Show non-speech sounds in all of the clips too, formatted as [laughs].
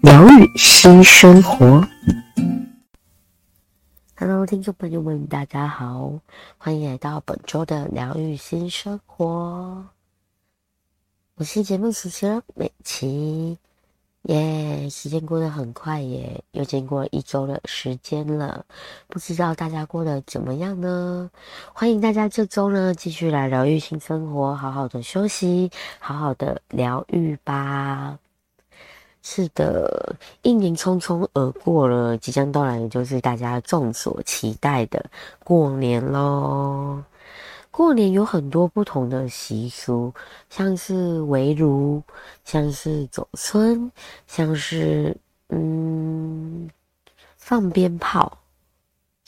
疗愈新生活。Hello，听众朋友们，大家好，欢迎来到本周的疗愈新生活。我是节目主持人美琪，耶！时间过得很快耶，又经过一周的时间了，不知道大家过得怎么样呢？欢迎大家这周呢继续来疗愈新生活，好好的休息，好好的疗愈吧。是的，一年匆匆而过了，即将到来的就是大家众所期待的过年喽。过年有很多不同的习俗，像是围炉，像是走村，像是嗯放鞭炮。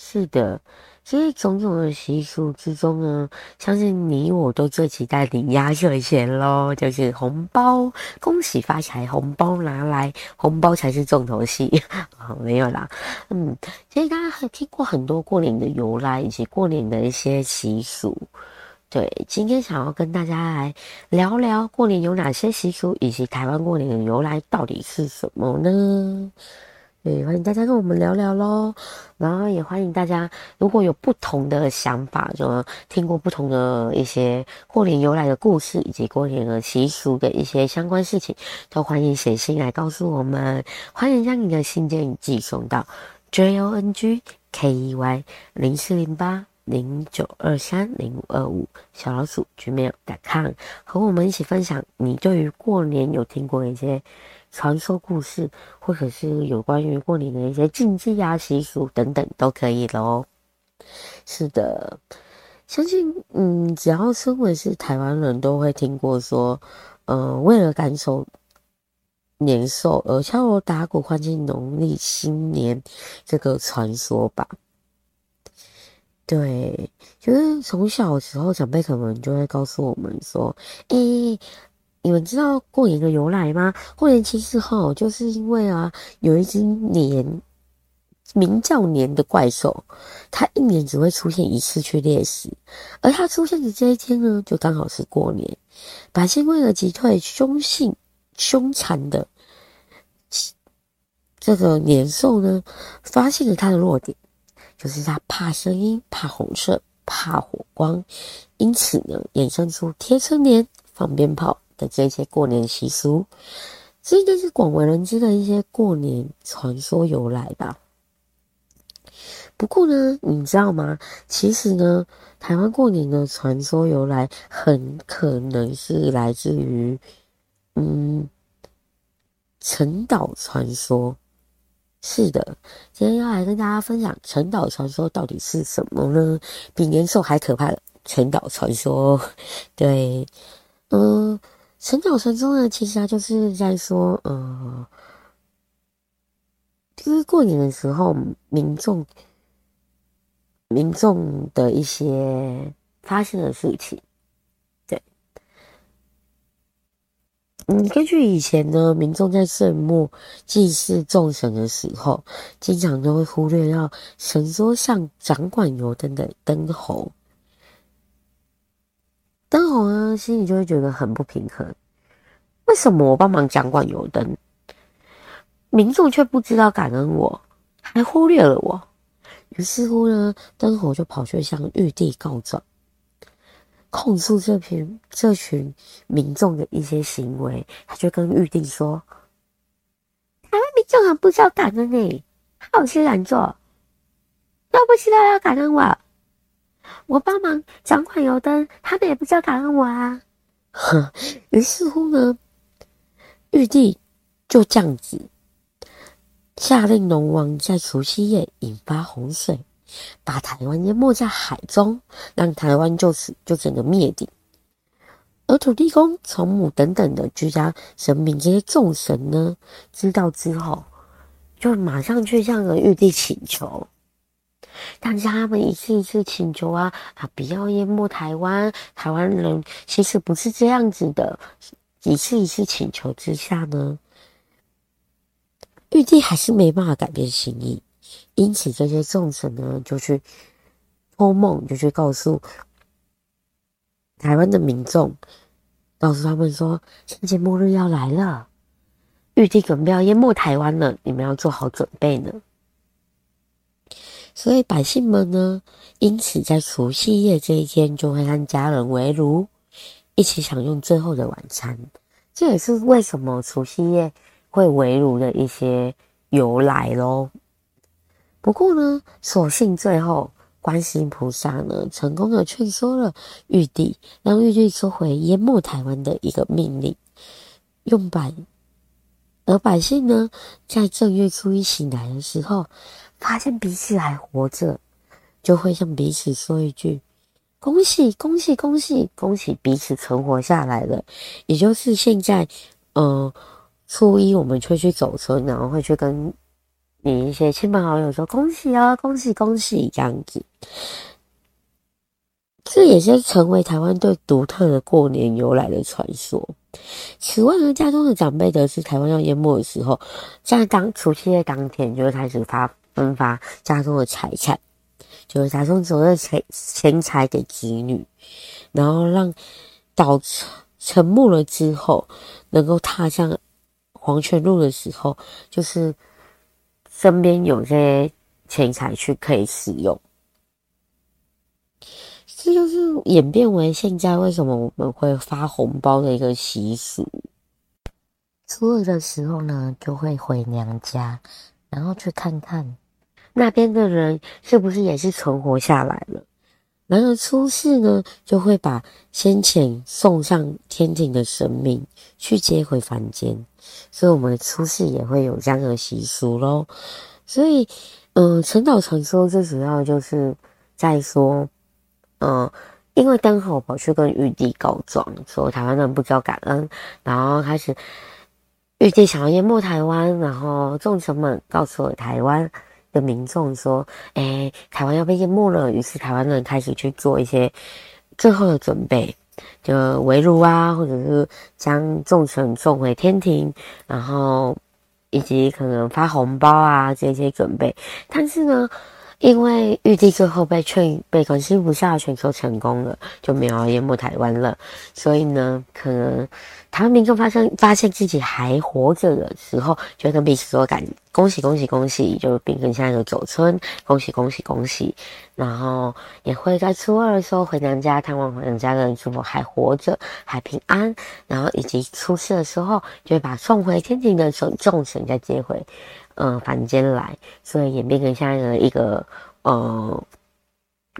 是的，这些种种的习俗之中呢，相信你我都最期待领压岁钱喽，就是红包，恭喜发财，红包拿来，红包才是重头戏。好，[laughs] 没有啦，嗯，其实大家还听过很多过年的由来，以及过年的一些习俗。对，今天想要跟大家来聊聊过年有哪些习俗，以及台湾过年的由来到底是什么呢？对，欢迎大家跟我们聊聊喽。然后也欢迎大家，如果有不同的想法，就听过不同的一些过年由来的故事，以及过年的习俗的一些相关事情，都欢迎写信来告诉我们。欢迎将你的信件寄送到 j o n g k e y 零四零八零九二三零五二五小老鼠 gmail.com，和我们一起分享你对于过年有听过一些。传说故事，或者是有关于过年的一些禁忌啊、习俗等等，都可以喽。是的，相信嗯，只要身为是台湾人都会听过说，呃，为了赶走年兽而敲锣打鼓欢庆农历新年这个传说吧。对，就是从小时候长辈可能就会告诉我们说，诶、你们知道过年的由来吗？过年其实齁，就是因为啊，有一只年名叫年的怪兽，它一年只会出现一次去猎食，而它出现的这一天呢，就刚好是过年。百姓为了击退凶性凶残的这个年兽呢，发现了它的弱点，就是它怕声音、怕红色、怕火光，因此呢，衍生出贴春联、放鞭炮。的这些过年习俗，这应该是广为人知的一些过年传说由来吧。不过呢，你知道吗？其实呢，台湾过年的传说由来很可能是来自于，嗯，陈岛传说。是的，今天要来跟大家分享陈岛传说到底是什么呢？比年兽还可怕的陈岛传说。[laughs] 对，嗯。陈岛传说呢，其实它就是在说，呃，就是过年的时候，民众民众的一些发生的事情。对，嗯，根据以前呢，民众在岁末祭祀众神的时候，经常都会忽略到神桌上掌管油灯的灯猴。灯猴呢，心里就会觉得很不平衡。为什么我帮忙掌管油灯，民众却不知道感恩我，还忽略了我？于是乎呢，灯猴就跑去向玉帝告状，控诉这群这群民众的一些行为。他就跟玉帝说：“台湾民众很不知道感恩呢，好吃懒做，都不知道要感恩我。我帮忙掌管油灯，他们也不知道感恩我啊。”哼，于是乎呢。玉帝就这样子下令，龙王在除夕夜引发洪水，把台湾淹没在海中，让台湾就此就整个灭顶。而土地公、从母等等的居家神明这些众神呢，知道之后，就马上去向玉帝请求。但是他们一次一次请求啊啊，不要淹没台湾，台湾人其实不是这样子的。一次一次请求之下呢，玉帝还是没办法改变心意，因此这些众神呢就去托梦，就去告诉台湾的民众，告诉他们说，世界末日要来了，玉帝准备要淹没台湾了，你们要做好准备呢。所以百姓们呢，因此在除夕夜这一天，就会和家人围炉，一起享用最后的晚餐。这也是为什么除夕夜会围炉的一些由来咯。不过呢，所幸最后观世音菩萨呢，成功的劝说了玉帝，让玉帝收回淹没台湾的一个命令，用百而百姓呢，在正月初一醒来的时候。发现彼此还活着，就会向彼此说一句：“恭喜恭喜恭喜恭喜，彼此存活下来了。”也就是现在，呃，初一我们会去走村，然后会去跟你一些亲朋好友说：“恭喜啊，恭喜恭喜！”这样子，这也是成为台湾最独特的过年由来的传说。此外呢，家中的长辈得知台湾要淹没的时候，在当除夕夜当天就会开始发。分发家中的财产，就是家中所有的钱钱财给子女，然后让岛沉没了之后，能够踏上黄泉路的时候，就是身边有这些钱财去可以使用。这就是演变为现在为什么我们会发红包的一个习俗。初二的时候呢，就会回娘家，然后去看看。那边的人是不是也是存活下来了？然而初四呢，就会把先前送上天庭的神明去接回凡间，所以我们初四也会有这样的习俗喽。所以，嗯、呃，陈岛传说最主要就是在说，嗯、因为灯猴跑去跟玉帝告状，说台湾人不知道感恩，然后开始玉帝想要淹没台湾，然后众神们告诉台湾。的民众说：“哎、台湾要被淹没了。”于是台湾人开始去做一些最后的准备，就围炉啊，或者是将众神送回天庭，然后以及可能发红包啊这些准备。但是呢，因为玉帝最后被劝，被观世音菩萨劝说成功了，就没有淹没台湾了。所以呢，可能。台湾民众发现发现自己还活着的时候，就会跟彼此说：“感恭喜恭喜恭喜！”就变成现在的走春，恭喜恭喜恭喜。然后也会在初二的时候回娘家探望回娘家的人是否还活着，还平安。然后以及初四的时候，就会把送回天庭的众神再接回，呃，凡间来。所以演变成现在的一个呃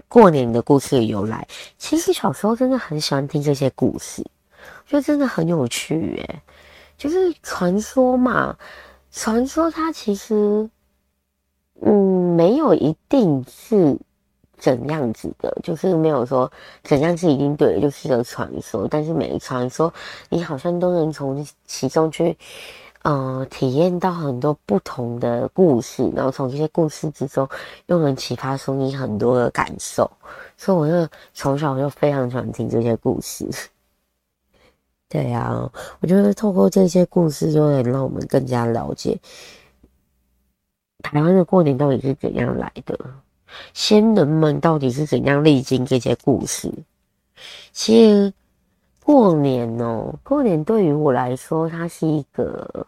过年的故事的由来。其实小时候真的很喜欢听这些故事。就真的很有趣耶，就是传说嘛，传说它其实，嗯，没有一定是怎样子的，就是没有说怎样是一定对的，就是个传说。但是每个传说，你好像都能从其中去，呃，体验到很多不同的故事，然后从这些故事之中，又能启发出你很多的感受。所以，我就从小就非常喜欢听这些故事。[laughs] 对呀、啊，我觉得透过这些故事，就能让我们更加了解台湾的过年到底是怎样来的，先人们到底是怎样历经这些故事。其实过年哦，过年对于我来说，它是一个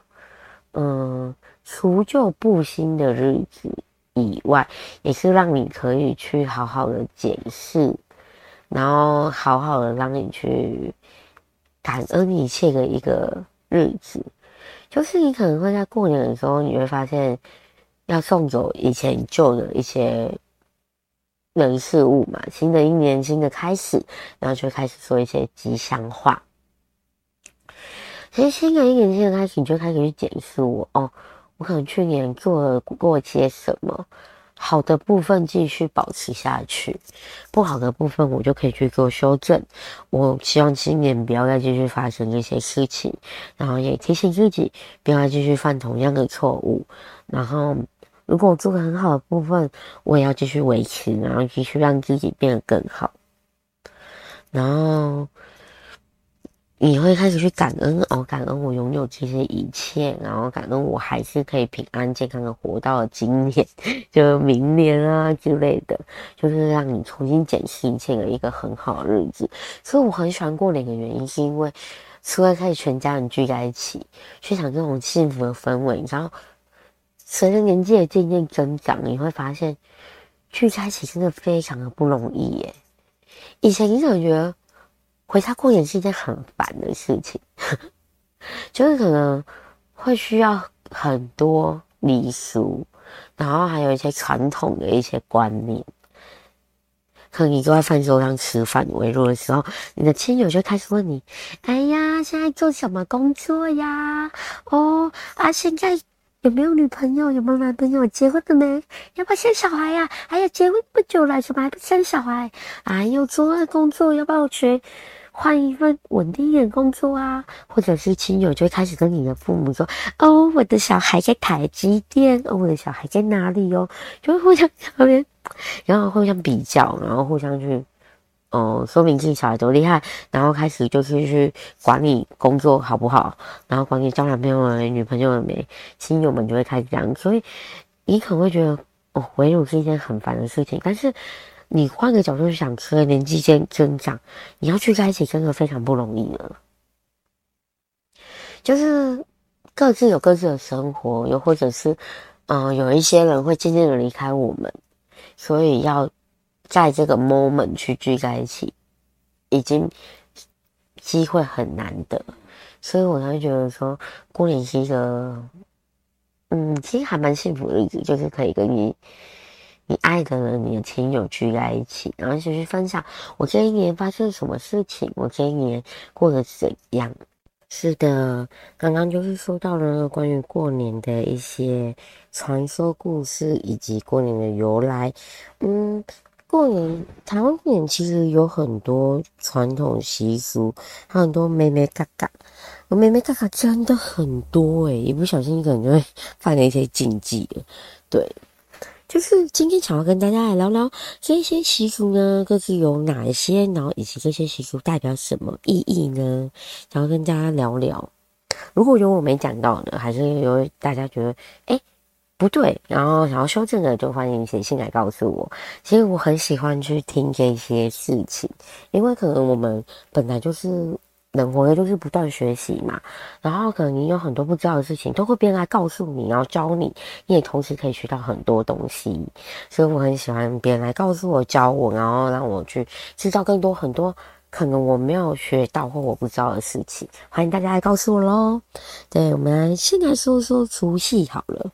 嗯除旧布新的日子以外，也是让你可以去好好的检视，然后好好的让你去。感恩一切的一个日子，就是你可能会在过年的时候，你会发现要送走以前旧的一些人事物嘛，新的一年新的开始，然后就开始说一些吉祥话。其实新的一年新的开始，你就开始去检视我哦，我可能去年做了过些什么。好的部分继续保持下去，不好的部分我就可以去做修正。我希望今年不要再继续发生这些事情，然后也提醒自己不要再继续犯同样的错误。然后，如果我做得很好的部分，我也要继续维持，然后继续让自己变得更好。然后。你会开始去感恩哦，感恩我拥有这些一切，然后感恩我还是可以平安健康的活到了今年，就明年啊之类的，就是让你重新检视一切的一个很好的日子。所以我很喜欢过年的原因，是因为除了可以全家人聚在一起，去享这种幸福的氛围，然后随着年纪的渐渐增长，你会发现聚在一起真的非常的不容易耶。以前你可能觉得。回家过年是一件很烦的事情，[laughs] 就是可能会需要很多礼俗，然后还有一些传统的一些观念。可能你坐在饭桌上吃饭围炉的时候，你的亲友就开始问你：“哎呀，现在做什么工作呀？哦啊，现在有没有女朋友？有没有男朋友？结婚了没？要不要生小孩呀？还有结婚不久了，怎么还不生小孩？哎呦，做那工作要不要去？”换一份稳定一点工作啊，或者是亲友就会开始跟你的父母说：“哦，我的小孩在台积电，哦，我的小孩在哪里哦？”就会互相那边，然后互相比较，然后互相去，哦，说明自己小孩多厉害，然后开始就是去管理工作好不好，然后管理交男朋友、女朋友没，亲友们就会开始这样，所以你可能会觉得哦，围炉是一件很烦的事情，但是。你换个角度去想，随着年纪渐增长，你要去在一起真的非常不容易了。就是各自有各自的生活，又或者是，嗯、有一些人会渐渐的离开我们，所以要在这个 moment 去聚在一起，已经机会很难得。所以我才会觉得说，过年是一个，嗯，其实还蛮幸福的日子，就是可以跟你。你爱的人，你的亲友聚在一起，然后一起去分享我这一年发生什么事情，我这一年过得怎样？是的，刚刚就是说到了关于过年的一些传说故事以及过年的由来。嗯，过年台湾过年其实有很多传统习俗，还有很多妹妹嘎嘎，我妹妹嘎嘎真的很多诶、一不小心可能就会犯了一些禁忌了，对。就是今天想要跟大家来聊聊这些习俗呢，各自有哪一些，然后以及这些习俗代表什么意义呢？想要跟大家聊聊。如果有我没讲到的，还是有大家觉得哎不对，然后想要修正的，就欢迎写信来告诉我。其实我很喜欢去听这些事情，因为可能我们本来就是。人活的就是不断学习嘛，然后可能你有很多不知道的事情，都会别人来告诉你，然后教你，你也同时可以学到很多东西。所以我很喜欢别人来告诉我、教我，然后让我去知道更多很多可能我没有学到或我不知道的事情。欢迎大家来告诉我喽。对，我们先来说说除夕好了。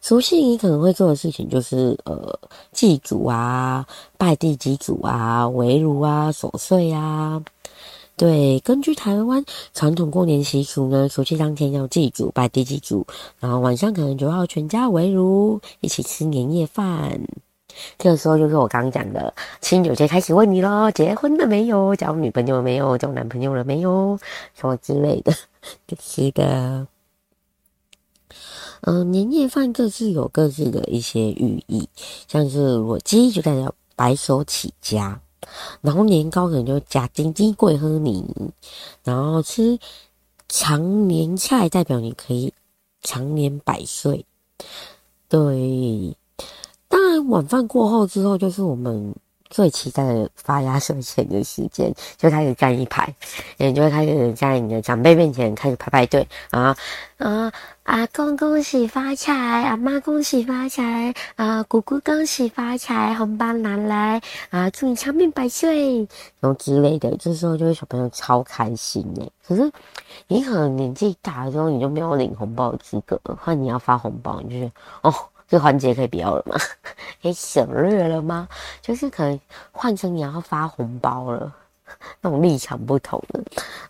除夕你可能会做的事情就是呃祭祖啊、拜地基祖啊、围炉啊、守岁啊。对，根据台湾传统过年习俗呢，除夕当天要祭祖、拜地基祖，然后晚上可能就要全家围炉一起吃年夜饭。这个时候就是我刚刚讲的亲友节开始问你咯，结婚了没有？交女朋友没有？交男朋友了没有？什么之类的，[laughs] 是的。嗯、年夜饭各自有各自的一些寓意，像是我鸡就代表白手起家。然后年糕可能就加金鸡贵喝你，然后吃长年菜代表你可以长年百岁。对，当然晚饭过后之后就是我们。最期待的发压岁钱的时间，[laughs] 就开始站一排，也就会开始在你的长辈面前开始排排队啊啊！阿公恭喜发财，阿妈恭喜发财，啊姑姑恭喜发财，红包拿来啊！祝你长命百岁，然后之类的。这时候就是小朋友超开心诶。可是你可能年纪大了之后，你就没有领红包的资格，或你要发红包，你就觉得哦。这环节可以不要了吗？可 [laughs] 以省略了吗？就是可能换成你要发红包了，那种立场不同的。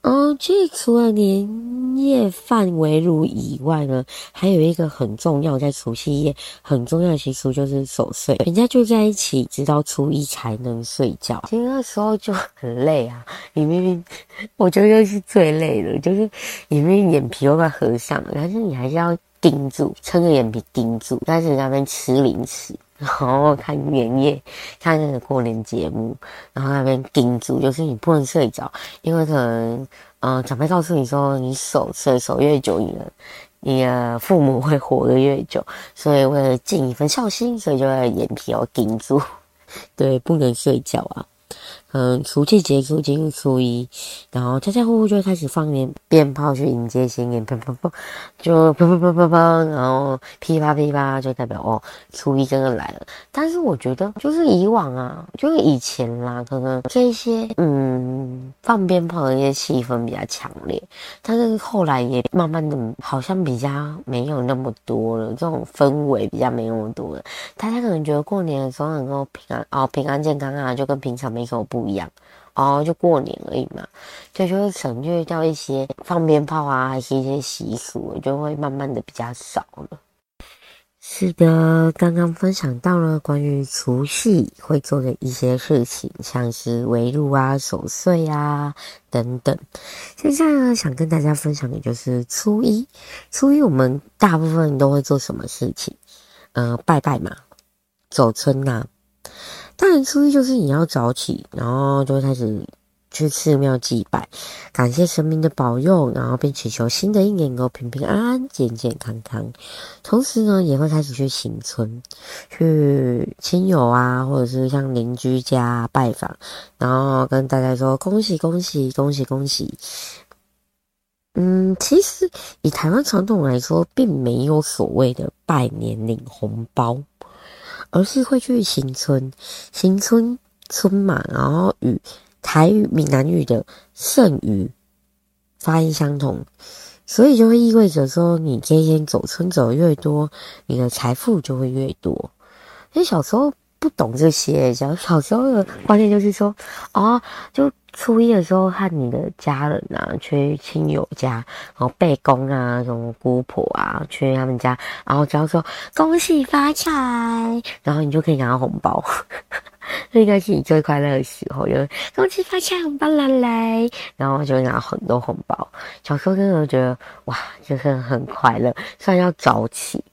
嗯，其实除了年夜饭围炉以外呢，还有一个很重要，在除夕夜很重要的习俗就是守岁，人家就在一起，直到初一才能睡觉。其实那时候就很累啊，你明明 [laughs] 我觉得是最累的，就是你明明眼皮都快合上了，但是你还是要盯住，撑着眼皮盯住，但是在那边吃零食。然后看年夜，看那个过年节目，然后那边盯住，就是你不能睡着，因为可能，呃，长辈告诉你说，你守岁守越久，你的你的父母会活得越久，所以为了尽一份孝心，所以就要眼皮要盯住，对，不能睡觉啊。嗯，除夕结束进入初一，然后家家户户就开始放鞭鞭炮去迎接新年，砰砰砰，就砰砰砰砰砰，然后噼啪噼啪，就代表哦，初一真的来了。但是我觉得，就是以往啊，就是以前啦，可能这些嗯放鞭炮的一些气氛比较强烈，但是后来也慢慢的，好像比较没有那么多了，这种氛围比较没那么多了。大家可能觉得过年的时候能够平安哦，平安健康啊，就跟平常没什么不一样哦，就过年而已嘛，所以就会省略掉一些放鞭炮啊，还是一些习俗，就会慢慢的比较少了。是的，刚刚分享到了关于除夕会做的一些事情，像是围炉啊、守岁啊等等。现在呢，想跟大家分享的就是初一。初一我们大部分都会做什么事情？呃，拜拜嘛，走春呐、啊。当然，初一就是你要早起，然后就开始去寺庙祭拜，感谢神明的保佑，然后并祈求新的一年能够平平安安、健健康康。同时呢，也会开始去行村，去亲友啊，或者是像邻居家拜访，然后跟大家说恭喜恭喜恭喜恭喜。嗯，其实以台湾传统来说，并没有所谓的拜年领红包。而是会去行村，行村村嘛，然后与台语、闽南语的剩余发音相同，所以就会意味着说，你今天走村走的越多，你的财富就会越多。因为小时候不懂这些，小小时候的观念就是说，哦，就。初一的时候，和你的家人啊，去亲友家，然后备公啊，什么姑婆啊，去他们家，然后只要说恭喜发财，然后你就可以拿到红包，[laughs] 这应该是你最快乐的时候，就是恭喜发财，红包来来，然后就会拿很多红包。小时候真的觉得哇，就是很快乐，虽然要早起。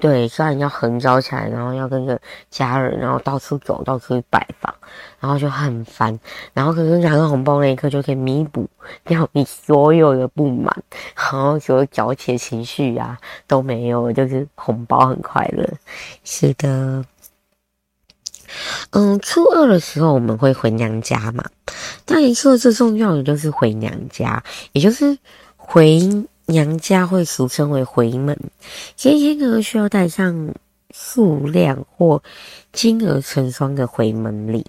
对，虽然要很早起来，然后要跟着家人，然后到处走，到处去拜访，然后就很烦。然后可是拿到红包那一刻，就可以弥补掉你所有的不满，然后所有早起的情绪啊都没有，就是红包很快乐。是的，嗯，初二的时候我们会回娘家嘛。当然，初二最重要的就是回娘家，也就是回。娘家会俗称为回门，这一天呢，需要带上数量或金额成双的回门礼，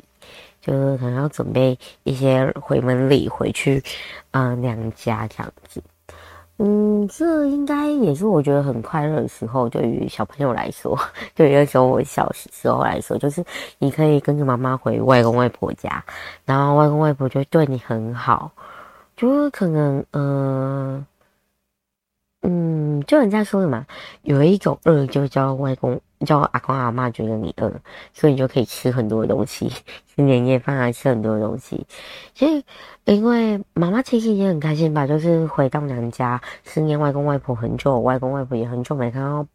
就是可能要准备一些回门礼回去啊、娘家这样子。嗯，这应该也是我觉得很快乐的时候，对于小朋友来说，[laughs] 对于那时候我小时候来说，就是你可以跟着妈妈回外公外婆家，然后外公外婆就会对你很好，就是可能嗯。嗯，就人家说的嘛，有一种饿就叫外公，叫阿公阿妈觉得你饿，所以你就可以吃很多的东西，[laughs] 吃年夜饭啊，吃很多东西。所以，因为妈妈其实也很开心吧，就是回到娘家思念外公外婆很久，外公外婆也很久没看到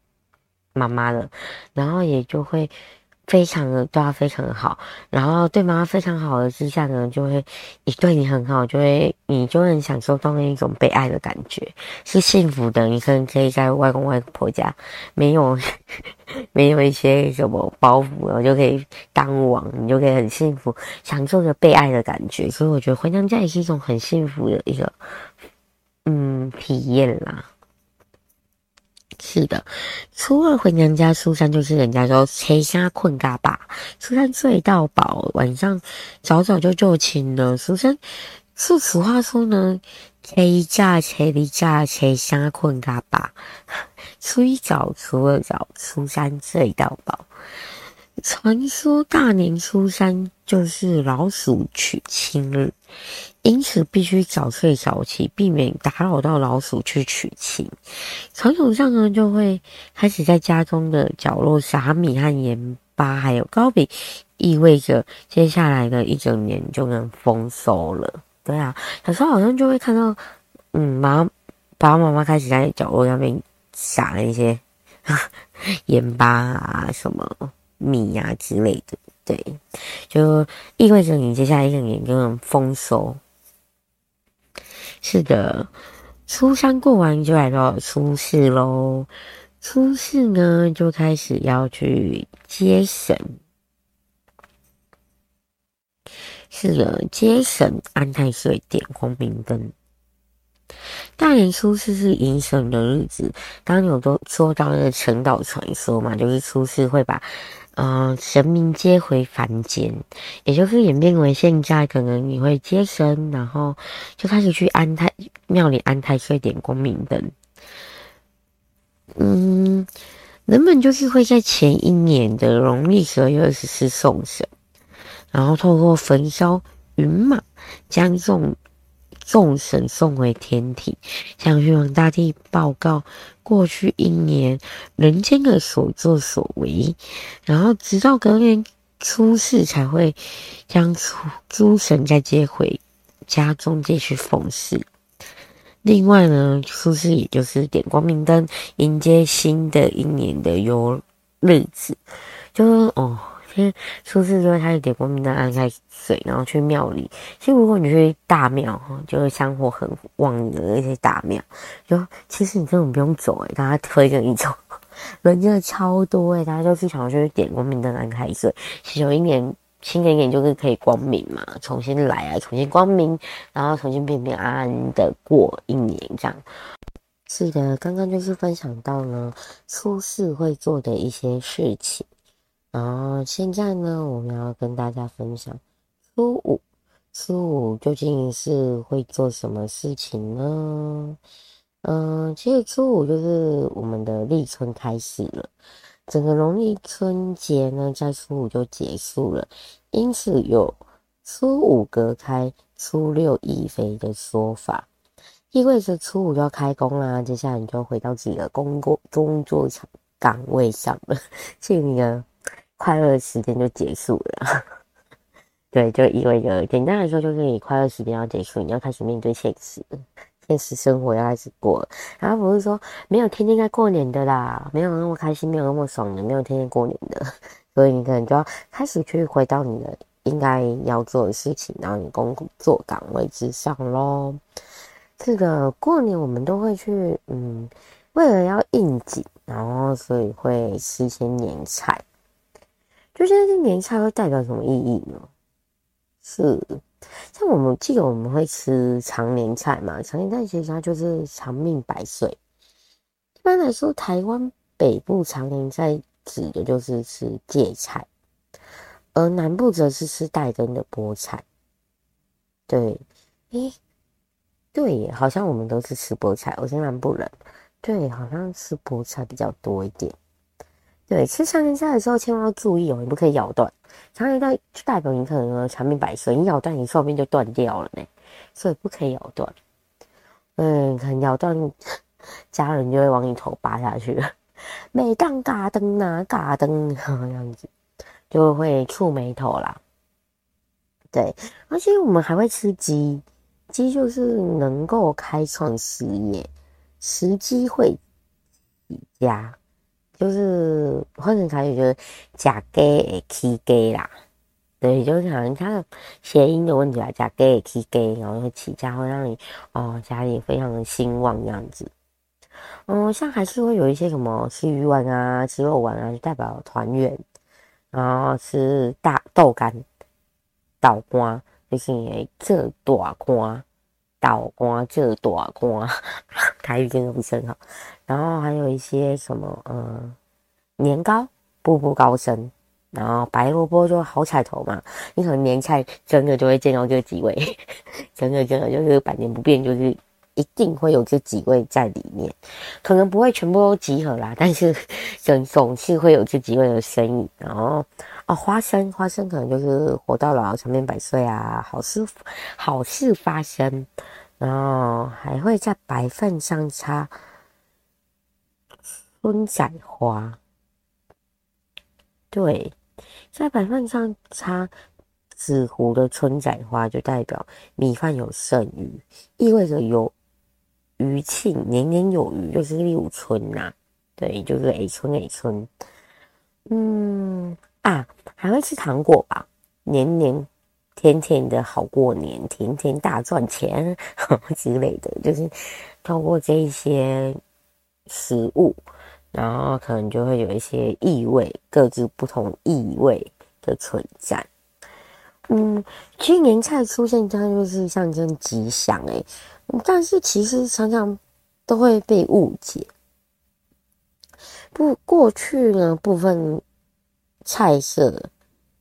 妈妈了，然后也就会。非常的对他非常的好，然后对妈妈非常好的之下呢，就会你对你很好，就会你就能享受到那一种被爱的感觉，是幸福的。你可能可以在外公外婆家，没有 [laughs] 没有一些什么包袱了，就可以当王，你就可以很幸福，享受着被爱的感觉。所以我觉得回娘家也是一种很幸福的一个嗯体验啦。是的，初二回娘家，初三就是人家说拆虾困嘎巴，初三睡到饱，晚上早早就就寝了。初三，说实话说呢，谁一架，拆一架，拆虾困嘎巴。初一早，初二早，初三睡到饱。传说大年初三就是老鼠娶亲日，因此必须早睡早起，避免打扰到老鼠去取亲。传统上呢，就会开始在家中的角落撒米和盐巴，还有糕饼，意味着接下来的一整年就能丰收了。对啊，小时候好像就会看到，嗯，妈爸爸妈妈开始在角落那边撒了一些 [laughs] 盐巴啊什么。米呀、啊、之类的，对，就意味着你接下来一整年就能丰收。是的，初三过完就来到初四喽。初四呢，就开始要去接神。是的，接神安太岁，点光明灯。大年初四是迎神的日子，刚刚有都说到那个陈岛传说嘛，就是初四会把。呃，神明接回凡间，也就是演变为现在，可能你会接神，然后就开始去安太庙里安太岁，点光明灯。嗯，人们就是会在前一年的农历十二月二十四送神，然后透过焚烧云马将众。众神送回天庭，向玉皇大帝报告过去一年人间的所作所为，然后直到隔年初四才会将诸神再接回家中继续奉祀。另外呢，初四也就是点光明灯，迎接新的一年的优日子，就是哦。其实初四就会开始点光明灯，安开水，然后去庙里。其实如果你去大庙哈，就是香火很旺的那些大庙，就其实你根本不用走诶，大家推着你走，人真的超多诶，大家就是想要去点光明灯，安太岁，祈求一年新的一年就是可以光明嘛，重新来啊，重新光明，然后重新平平安安的过一年这样。是的，刚刚就是分享到呢，初四会做的一些事情。然后现在呢，我们要跟大家分享初五。初五究竟是会做什么事情呢？嗯，其实初五就是我们的立春开始了，整个农历春节呢，在初五就结束了，因此有初五隔开，初六翼飞的说法，意味着初五就要开工啦。接下来你就回到自己的工作工作场岗位上了，这个。快乐的时间就结束了，[laughs] 对，就意味着简单来说，就是你快乐时间要结束，你要开始面对现实，现实生活要开始过。然后不是说没有天天在过年的啦，没有那么开心，没有那么爽的，没有天天过年的，[laughs] 所以你可能就要开始去回到你的应该要做的事情，然后你工作岗位之上喽。这个过年我们都会去，嗯，为了要应景，然后所以会吃些年菜。就现在这年菜会代表什么意义呢？是像我们记得我们会吃长年菜嘛？长年菜其实它就是长命百岁。一般来说，台湾北部长年菜指的就是吃芥菜，而南部则是吃带根的菠菜。对，诶，对耶，好像我们都是吃菠菜。我是南部人，对，好像吃菠菜比较多一点。对，吃长年菜的时候千万要注意哦，你不可以咬断。长年菜就代表你可能长命百岁，你咬断你寿命就断掉了呢，所以不可以咬断。嗯，可能咬断，家人就会往你头拔下去。每当嘎噔啊，嘎噔这样子，就会触霉头啦。对，而且我们还会吃鸡，鸡就是能够开创事业，食鸡会起家。就是换成台语就是“假给起给”啦，对，就是好像它的谐音的问题啦，“假给起给”，然后会起家，会让你哦家里非常的兴旺这样子。嗯，像还是会有一些什么吃鱼丸啊、吃肉丸啊，就代表团圆。然后吃大豆干、豆干，就是这大干。倒瓜这大瓜，[laughs] 台语真的不是很好。然后还有一些什么，嗯，年糕，步步高升。然后白萝卜就好彩头嘛，你可能年菜真的就会见到这几位，[laughs] 真的真的就是百年不变，就是一定会有这几位在里面，可能不会全部都集合啦，但是 [laughs] 总总是会有这几位的身影。然后，哦，花生，花生可能就是活到老，长命百岁啊，好事好事发生。然后还会在白饭上插春仔花，对，在白饭上插紫湖的春仔花，就代表米饭有剩余，意味着有余庆，年年有余，就是六春呐、啊。对，就是 A 春 A 春。嗯啊，还会吃糖果吧，年年。甜甜的好过年，甜甜大赚钱呵呵 [laughs] 之类的，就是透过这一些食物，然后可能就会有一些意味，各自不同意味的存在。嗯，其实年菜出现，它就是象征吉祥诶，但是其实常常都会被误解。不，过去呢部分菜色。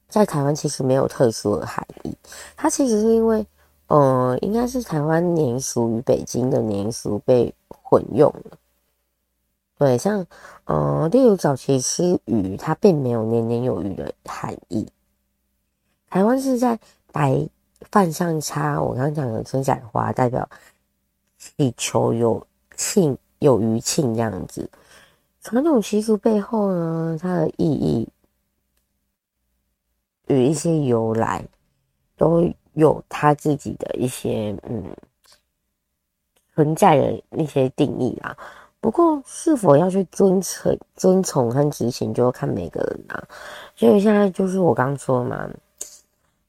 在台湾其实没有特殊的含义，它其实是因为，呃，应该是台湾年俗与北京的年俗被混用了。对，像，呃，例如早期吃鱼，它并没有年年有余的含义。台湾是在白饭上插我刚刚讲的春仔花，代表祈求有庆有余庆这样子。传统习俗背后呢，它的意义。与一些由来，都有它自己的一些嗯存在的一些定义啊。不过，是否要去遵从、遵从和执行，就要看每个人啊。所以现在就是我刚说嘛，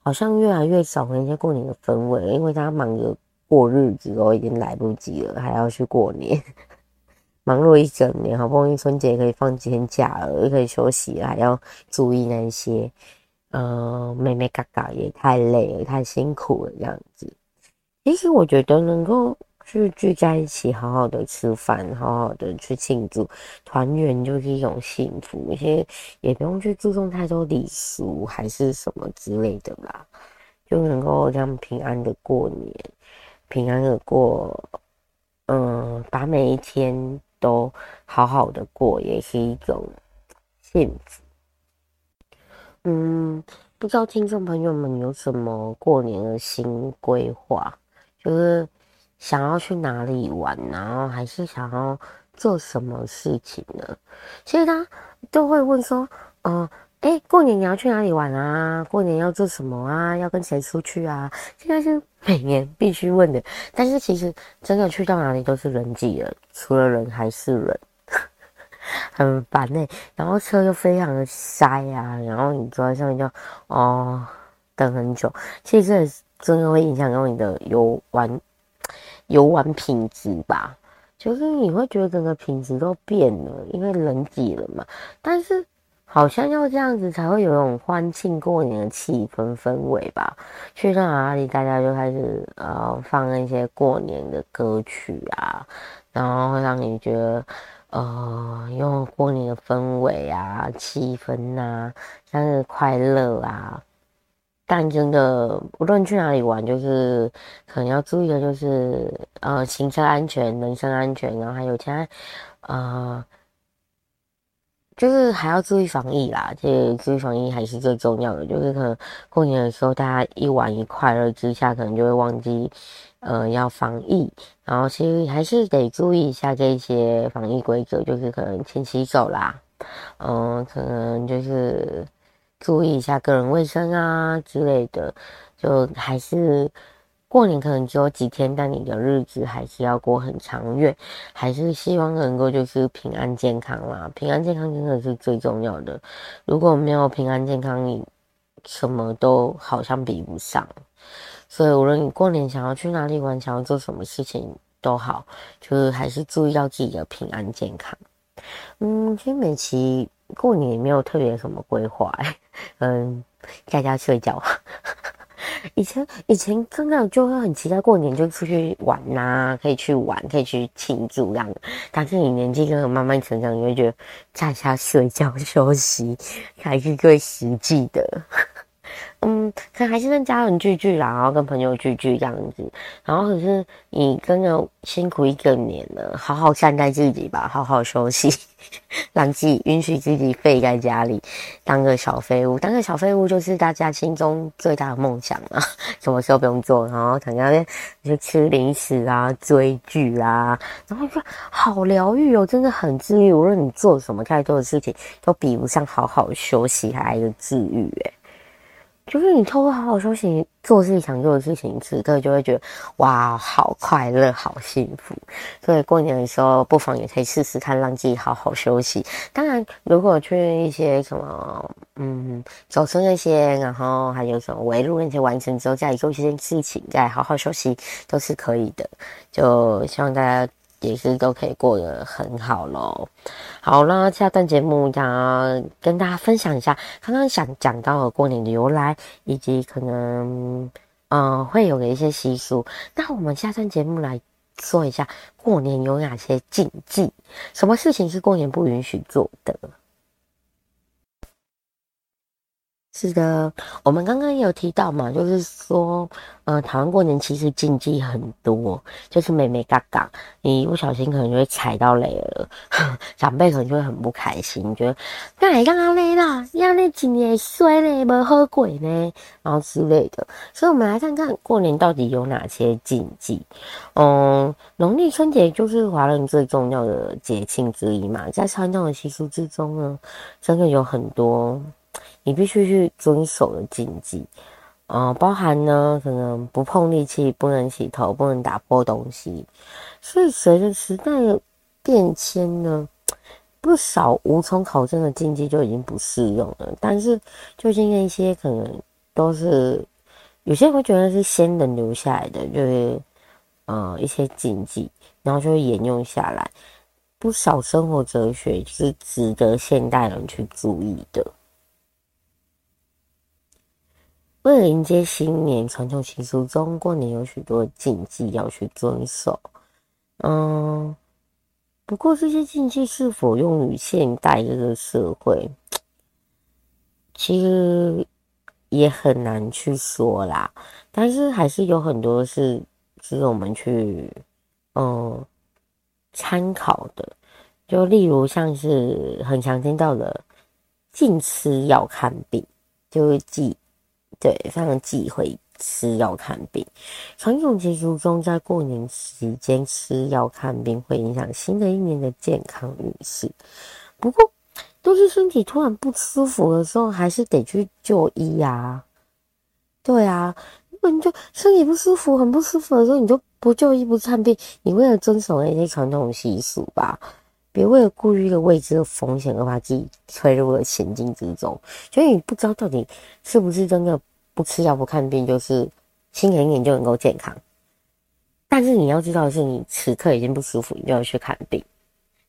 好像越来越少人家过年的氛围，因为大家忙着过日子都已经来不及了，还要去过年，[laughs] 忙碌一整年，好不容易春节可以放几天假了，又可以休息，还要注意那些。呃，妹妹嘎嘎也太累了，太辛苦了，这样子。其实我觉得能够去聚在一起，好好的吃饭，好好的去庆祝团圆，就是一种幸福。而且也不用去注重太多礼俗，还是什么之类的啦，就能够这样平安的过年，平安的过，嗯、把每一天都好好的过，也是一种幸福。嗯，不知道听众朋友们有什么过年的新规划，就是想要去哪里玩，然后还是想要做什么事情呢？其实他都会问说，嗯、呃，哎、过年你要去哪里玩啊？过年要做什么啊？要跟谁出去啊？现在是每年必须问的，但是其实真的去到哪里都是人挤人，除了人还是人。[laughs] 很烦呢、然后车又非常的塞啊，然后你坐在上面就哦等很久，其实这真的会影响到你的游玩游玩品质吧，就是你会觉得整个品质都变了，因为人挤了嘛。但是好像要这样子才会有一种欢庆过年的气氛氛围吧。去到哪里，大家就开始呃放那些过年的歌曲啊，然后会让你觉得。呃，用过年的氛围啊、气氛呐、啊，像是快乐啊。但真的，无论去哪里玩，就是可能要注意的，就是呃，行车安全、人身安全，然后还有其他呃，就是还要注意防疫啦。这注意防疫还是最重要的。就是可能过年的时候，大家一玩一快乐之下，可能就会忘记。呃，要防疫，然后其实还是得注意一下这些防疫规则，就是可能勤洗手啦，嗯、可能就是注意一下个人卫生啊之类的，就还是过年可能只有几天，但你的日子还是要过很长远，还是希望能够就是平安健康啦，平安健康真的是最重要的，如果没有平安健康，你什么都好像比不上。所以，无论你过年想要去哪里玩，想要做什么事情都好，就是还是注意到自己的平安健康。嗯，其实每期过年也没有特别什么规划，[laughs] 嗯，在家睡觉。[laughs] 以前以前刚刚就会很期待过年就出去玩呐、可以去玩，可以去庆祝这样。但是你年纪跟慢慢成长，你会觉得在家睡觉休息才是最实际的。嗯，可能还是跟家人聚聚啦，然后跟朋友聚聚这样子。然后可是你真的辛苦一个年了，好好善待自己吧，好好休息，让自己允许自己废在家里，当个小废物。当个小废物就是大家心中最大的梦想了，什么时候不用做，然后躺在那边就吃零食啊、追剧啊，然后就好疗愈哦，真的很治愈。无论你做什么太多的事情，都比不上好好休息还来的治愈诶。就是你透过好好休息，做自己想做的事情，此刻就会觉得哇，好快乐，好幸福。所以过年的时候，不妨也可以试试看，让自己好好休息。当然，如果去一些什么，嗯，走出那些，然后还有什么围路那些完成之后，再做一些事情，再好好休息，都是可以的。就希望大家。也是都可以过得很好咯。好了，下段节目要跟大家分享一下刚刚想讲到的过年的由来，以及可能嗯、会有的一些习俗。那我们下段节目来说一下过年有哪些禁忌，什么事情是过年不允许做的。是的，我们刚刚也有提到嘛，就是说，呃，台湾过年其实禁忌很多，就是眉眉角角，你一不小心可能就会踩到雷了，[laughs] 长辈可能就会很不开心，觉得那你刚刚累啦，要那几年衰嘞，没喝鬼呢，然后之类的。所以，我们来看看过年到底有哪些禁忌。嗯，农历春节就是华人最重要的节庆之一嘛，在传统的习俗之中呢，真的有很多。你必须去遵守的禁忌，呃，包含呢，可能不碰利器，不能洗头，不能打破东西。所以随着时代的变迁呢，不少无从考证的禁忌就已经不适用了。但是，就因为一些可能都是有些人会觉得是先人留下来的，就是呃一些禁忌，然后就会沿用下来。不少生活哲学是值得现代人去注意的。为了迎接新年，传统习俗中过年有许多禁忌要去遵守。嗯，不过这些禁忌是否用于现代这个社会，其实也很难去说啦。但是还是有很多是值得我们去嗯参考的。就例如像是很常听到的禁吃药看病，就是忌。对，非常忌讳吃药看病。传统习俗中，在过年期间吃药看病会影响新的一年的健康运势。不过，都是身体突然不舒服的时候，还是得去就医呀、啊。对啊，如果你就身体不舒服、很不舒服的时候，你就不就医不看病，你为了遵守那些传统习俗吧。别为了顾虑一个未知的风险而把自己推入了险境之中，所以你不知道到底是不是真的不吃药不看病，就是新的一年就能够健康。但是你要知道的是，你此刻已经不舒服，你就要去看病。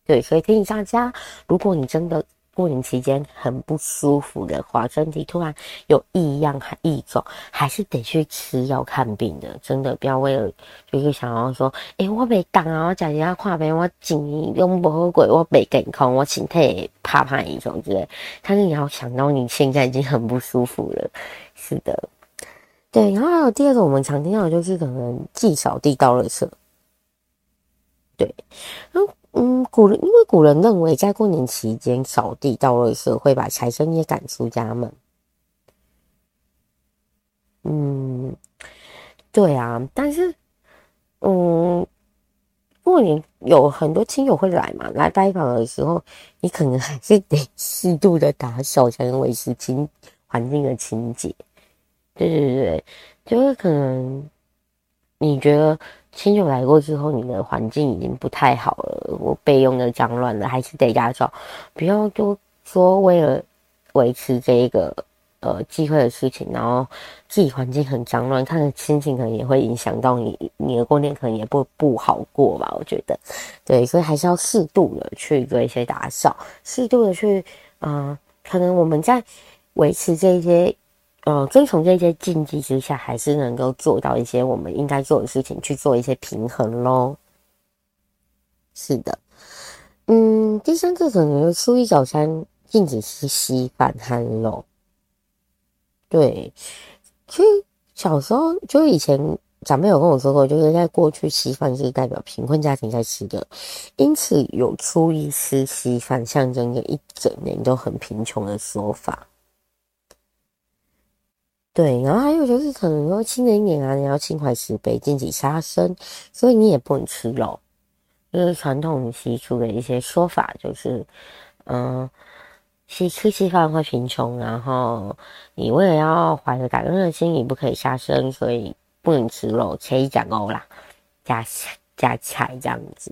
对，所以提醒大家，如果你真的。过年期间很不舒服的话，身体突然有异样、还异状，还是得去吃药看病的。真的不要为了就是想要说，哎、我没当啊，我假假看病，我紧用不好鬼，我没健康，我身体怕怕一种之类。但是你要想到你现在已经很不舒服了，是的，对。然后还有第二个，我们常听到的就是可能忌扫地倒垃圾，对，然后。嗯，古人因为古人认为，在过年期间扫地倒垃圾会把财神爷赶出家门。嗯，对啊，但是，嗯，过年有很多亲友会来嘛，来拜访的时候，你可能还是得 [laughs] 适度的打扫，才能维持清环境的清洁。对对对，就是可能你觉得。亲友来过之后，你的环境已经不太好了，我备用的脏乱了，还是得打扫。不要多说为了维持这一个呃机会的事情，然后自己环境很脏乱，看着心情可能也会影响到你，你的过年可能也不不好过吧？我觉得，对，所以还是要适度的去做一些打扫，适度的去，嗯、可能我们在维持这些。呃，遵从这些禁忌之下，还是能够做到一些我们应该做的事情，去做一些平衡咯。是的，嗯，第三个可能初一早餐禁止吃稀饭和肉。对，其实小时候就以前长辈有跟我说过，就是在过去稀饭是代表贫困家庭在吃的，因此有初一吃稀饭，象征着一整年都很贫穷的说法。对，然后还有就是可能说新的一年啊，你要心怀慈悲，禁忌杀生，所以你也不能吃肉。就是传统习俗的一些说法，就是嗯，吃吃稀饭会贫穷，然后你为了要怀着感恩的心，你不可以杀生，所以不能吃肉，切一讲欧啦，加加菜这样子。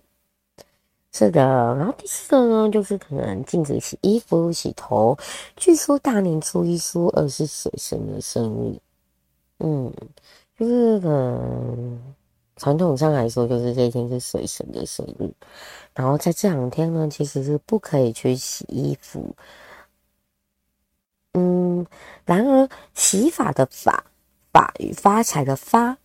是的，然后第四个呢，就是可能禁止洗衣服、洗头。据说大年初一、初二是水神的生日，嗯，就是可能传统上来说，就是这一天是水神的生日。然后在这两天呢，其实是不可以去洗衣服。嗯，然而洗发的发，发与发财的发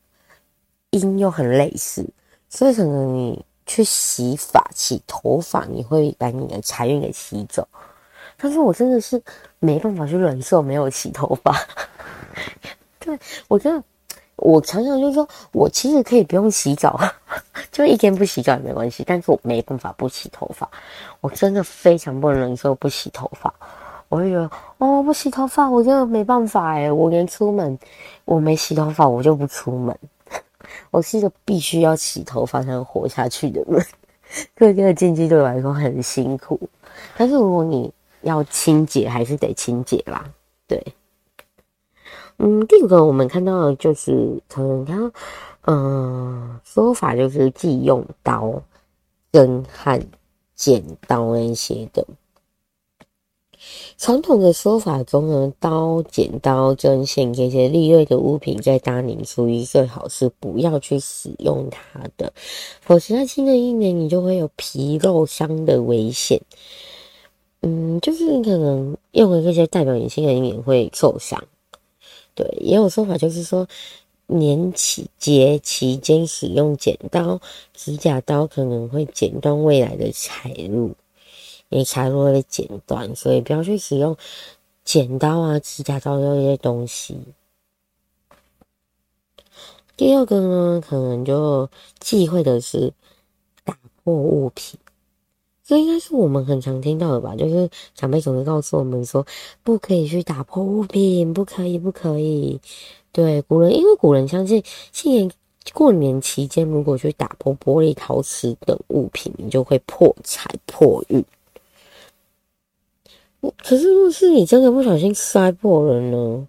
音又很类似，所以可能你。去洗发、洗头发，你会把你的财运给洗走。但是我真的是没办法去忍受没有洗头发。[laughs] 对，我真的，我常常就说，我其实可以不用洗澡，[laughs] 就一天不洗澡也没关系。但是我没办法不洗头发，我真的非常不能忍受不洗头发。我会觉得，哦，不洗头发，我真的没办法诶，我连出门，我没洗头发，我就不出门。我是一个必须要洗头发才能活下去的人，所以这个禁忌对我来说很辛苦。但是如果你要清洁，还是得清洁啦。对，嗯，第五个我们看到的就是可能他，嗯，说法就是忌用刀、针和剪刀那些的。传统的说法中呢，刀、剪刀、针线这些利锐的物品，在大年初一最好是不要去使用它的，否则在新的一年你就会有皮肉伤的危险。嗯，就是可能用了这些代表你新的一年会受伤。对，也有说法就是说，年期节期间使用剪刀、指甲刀可能会剪断未来的财路。你财路会被剪断，所以不要去使用剪刀啊、指甲刀这些东西。第二个呢，可能就忌讳的是打破物品，这应该是我们很常听到的吧？就是长辈总是告诉我们说，不可以去打破物品，不可以，不可以。对，古人，因为古人相信，新年过年期间，如果去打破玻璃、陶瓷等物品，你就会破财破运。可是，如果是你真的不小心摔破了呢？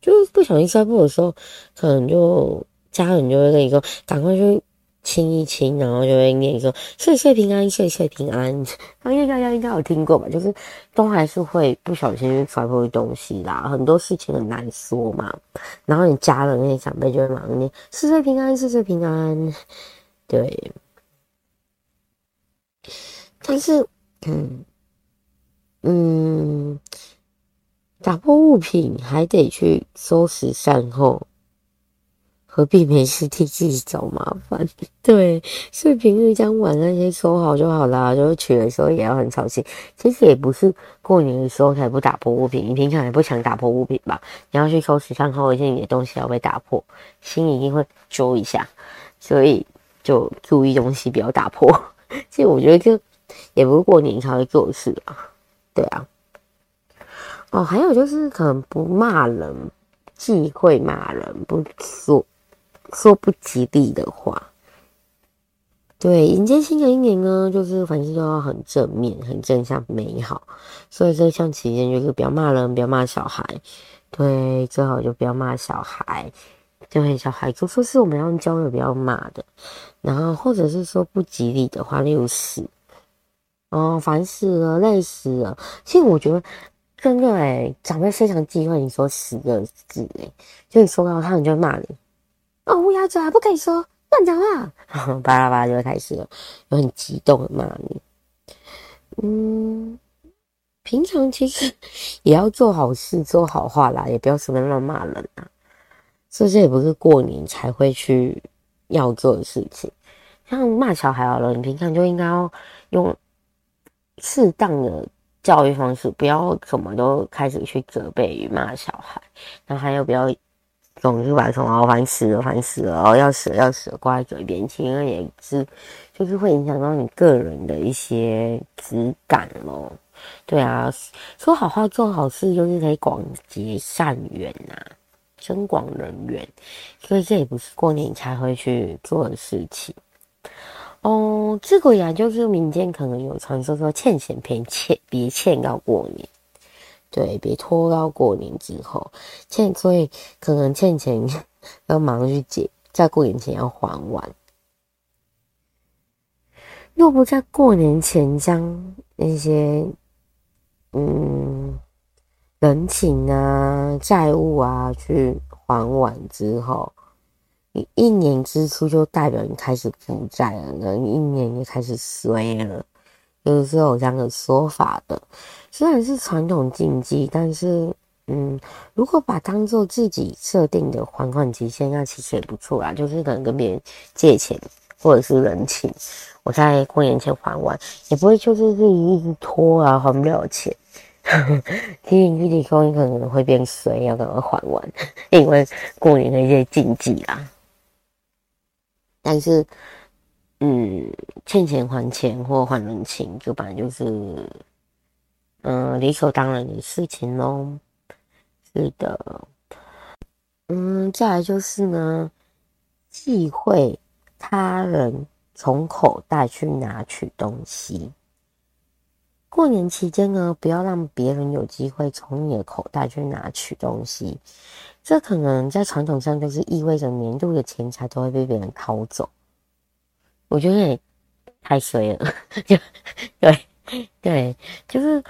就是不小心摔破的时候，可能就家人就会跟你说，赶快去清一清，然后就会念说“岁岁平安，岁岁平安”。[laughs] 相信大家应该有听过吧？就是都还是会不小心去摔破东西啦，很多事情很难说嘛。然后你家人那些长辈就会马上念“岁岁平安，岁岁平安”。对，但是，嗯。嗯，打破物品还得去收拾善后，何必没事替自己找麻烦？[laughs] 对，所以平日将碗那些收好就好啦。就是取的时候也要很小心。其实也不是过年的时候才不打破物品，你平常也不想打破物品吧？你要去收拾善后，而且你的东西要被打破，心一定会揪一下。所以就注意东西不要打破。[laughs] 其实我觉得这也不是过年才会做的事啊。对啊，哦，还有就是可能不骂人，忌讳骂人，不说说不吉利的话。对，迎接新的一年呢，就是凡事都要很正面、很正向、美好。所以这项期间就是不要骂人，不要骂小孩。对，最好就不要骂小孩，就很小孩就说是我们要教的，不要骂的。然后或者是说不吉利的话，例如死。哦，烦死了，累死了。其实我觉得，真的诶，长辈非常忌讳你说“死”的字诶，就你说到他，你就会骂你。哦，乌鸦嘴，不可以说，乱讲话。[laughs] 巴拉巴拉就会开始了，有很激动的骂你。嗯，平常其实也要做好事、做好话啦，也不要随便乱骂人啊。所以这也不是过年才会去要做的事情。像骂小孩好了，你平常就应该要用。适当的教育方式，不要什么都开始去责备与骂小孩，然后还有不要总是把什么烦死了烦死了哦要死了要死了挂在嘴边，其实也是就是会影响到你个人的一些质感咯。对啊，说好话做好事就是可以广结善缘呐、增广人缘，所以这也不是过年才会去做的事情。哦，这个呀，就是民间可能有传说说欠钱别欠，别欠到过年，对，别拖到过年之后欠，所以可能欠钱 [laughs] 要马上去结，在过年前要还完。若不在过年前将那些嗯人情啊、债务啊去还完之后。你一年支出就代表你开始负债了，你一年就开始衰了，就是有这样的说法的。虽然是传统禁忌，但是，嗯，如果把当做自己设定的还款期限，那其实也不错啦。就是可能跟别人借钱或者是人情，我在过年前还完，也不会就是自己一直拖啊，还不了钱。[laughs] 其实你自己说你可能会变衰，要赶快还完，[laughs] 因为过年的一些禁忌啦。但是，嗯，欠钱还钱或还人情，就本来就是，嗯、理所当然的事情喽。是的，嗯，再来就是呢，忌讳他人从口袋去拿取东西。过年期间呢，不要让别人有机会从你的口袋去拿取东西。这可能在传统上就是意味着年度的钱财都会被别人掏走，我觉得也太衰了，就对对，就是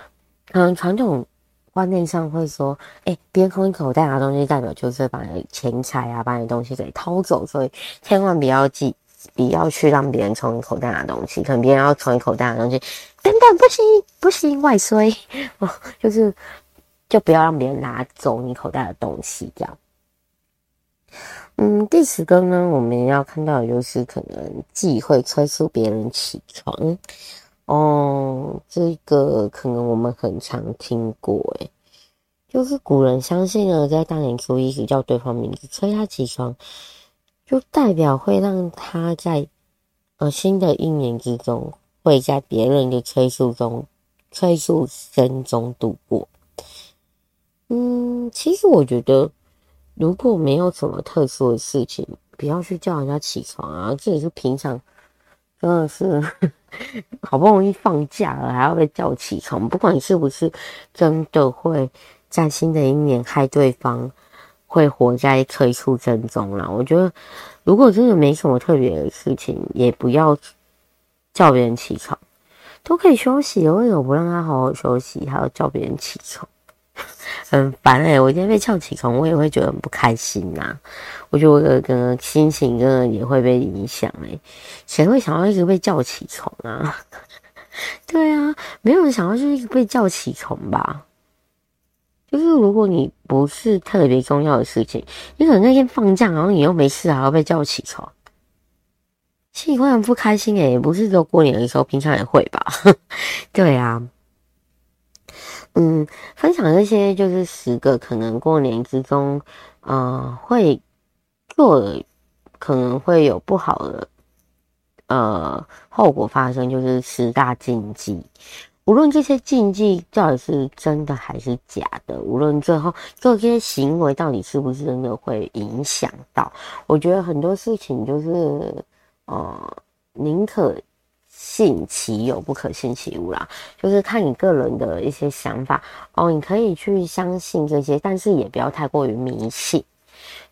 可能传统观念上会说，哎，别人从你口袋拿东西，代表就是把你钱财啊，把你东西给掏走，所以千万不要记，不要去让别人从你口袋拿东西，可能别人要从你口袋拿东西，等等，不行不行，外衰哦，[laughs] 就是。就不要让别人拿走你口袋的东西，这样。嗯，第十个呢，我们要看到的就是可能忌讳催促别人起床。哦，这个可能我们很常听过，诶，就是古人相信呢，在大年初一时叫对方名字，催他起床，就代表会让他在呃新的一年之中，会在别人的催促中、催促声中度过。嗯，其实我觉得，如果没有什么特殊的事情，不要去叫人家起床啊！这也是平常，真的是 [laughs] 好不容易放假了，还要被叫起床，不管是不是真的会在新的一年害对方，会活在催促声中啦。我觉得，如果真的没什么特别的事情，也不要叫别人起床，都可以休息，为什么不让他好好休息，还要叫别人起床？很烦哎、我今天被叫起床，我也会觉得很不开心呐、我觉得我的心情真的也会被影响哎。谁会想要一直被叫起床啊？[laughs] 对啊，没有人想要就一直被叫起床吧？就是如果你不是特别重要的事情，你可能那天放假，然后你又没事，还要被叫起床，心里会很不开心哎。也不是只有过年的时候，平常也会吧？[laughs] 对啊。嗯，分享这些就是十个可能过年之中，呃，会做可能会有不好的呃后果发生，就是十大禁忌。无论这些禁忌到底是真的还是假的，无论最后做这些行为到底是不是真的会影响到，我觉得很多事情就是呃，宁可。信其有，不可信其无啦，就是看你个人的一些想法哦。你可以去相信这些，但是也不要太过于迷信，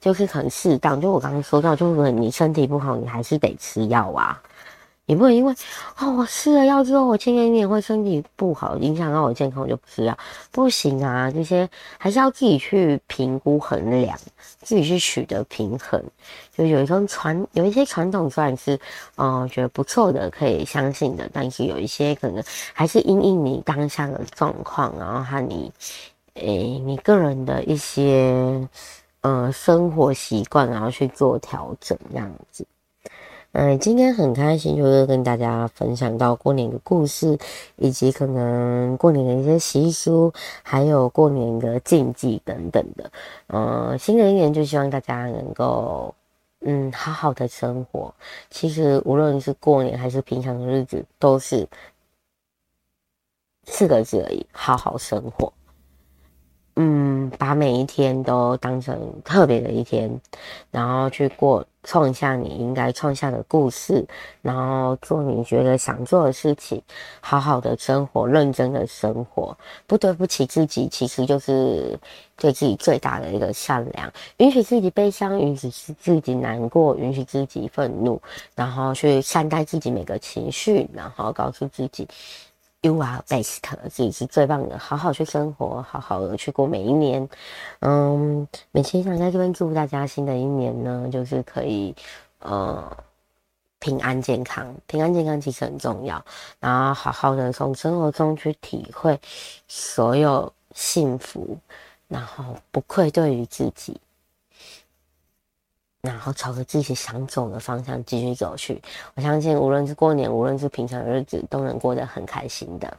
就是很适当。就我刚刚说到，就是你身体不好，你还是得吃药啊。你不能因为哦，我吃了药之后，我今年也会身体不好，影响到我健康，我就不吃药，不行啊！这些还是要自己去评估衡量，自己去取得平衡。就有一种传，有一些传统虽然是，嗯、呃，觉得不错的，可以相信的，但是有一些可能还是因应你当下的状况，然后和你，诶、你个人的一些，呃，生活习惯，然后去做调整，这样子。嗯，今天很开心，就是跟大家分享到过年的故事，以及可能过年的一些习俗，还有过年的禁忌等等的。嗯，新的一年就希望大家能够，嗯，好好的生活。其实无论是过年还是平常的日子，都是四个字而已：好好生活。嗯，把每一天都当成特别的一天，然后去过，创下你应该创下的故事，然后做你觉得想做的事情，好好的生活，认真的生活，不对不起自己，其实就是对自己最大的一个善良。允许自己悲伤，允许自己难过，允许自己愤怒，然后去善待自己每个情绪，然后告诉自己。You are best，自己是最棒的。好好去生活，好好的去过每一年。嗯，美琪想在这边祝福大家，新的一年呢，就是可以呃平安健康。平安健康其实很重要，然后好好的从生活中去体会所有幸福，然后不愧对于自己。然后朝着自己想走的方向继续走去，我相信无论是过年，无论是平常的日子，都能过得很开心的。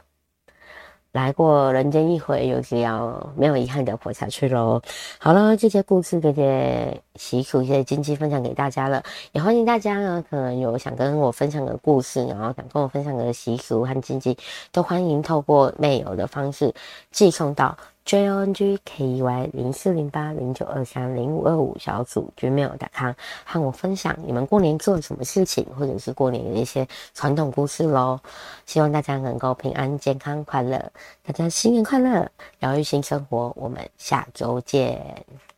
来过人间一回，就是要没有遗憾的活下去喽。好了，这些故事、这些习俗、一些禁忌分享给大家了，也欢迎大家呢，可能有想跟我分享的故事，然后想跟我分享的习俗和禁忌，都欢迎透过 mail 的方式寄送到。j o n g k e y 零四零八零九二三零五二五小组 gmail.com 和我分享你们过年做了什么事情，或者是过年的一些传统故事喽。希望大家能够平安、健康、快乐，大家新年快乐，疗愈新生活。我们下周见。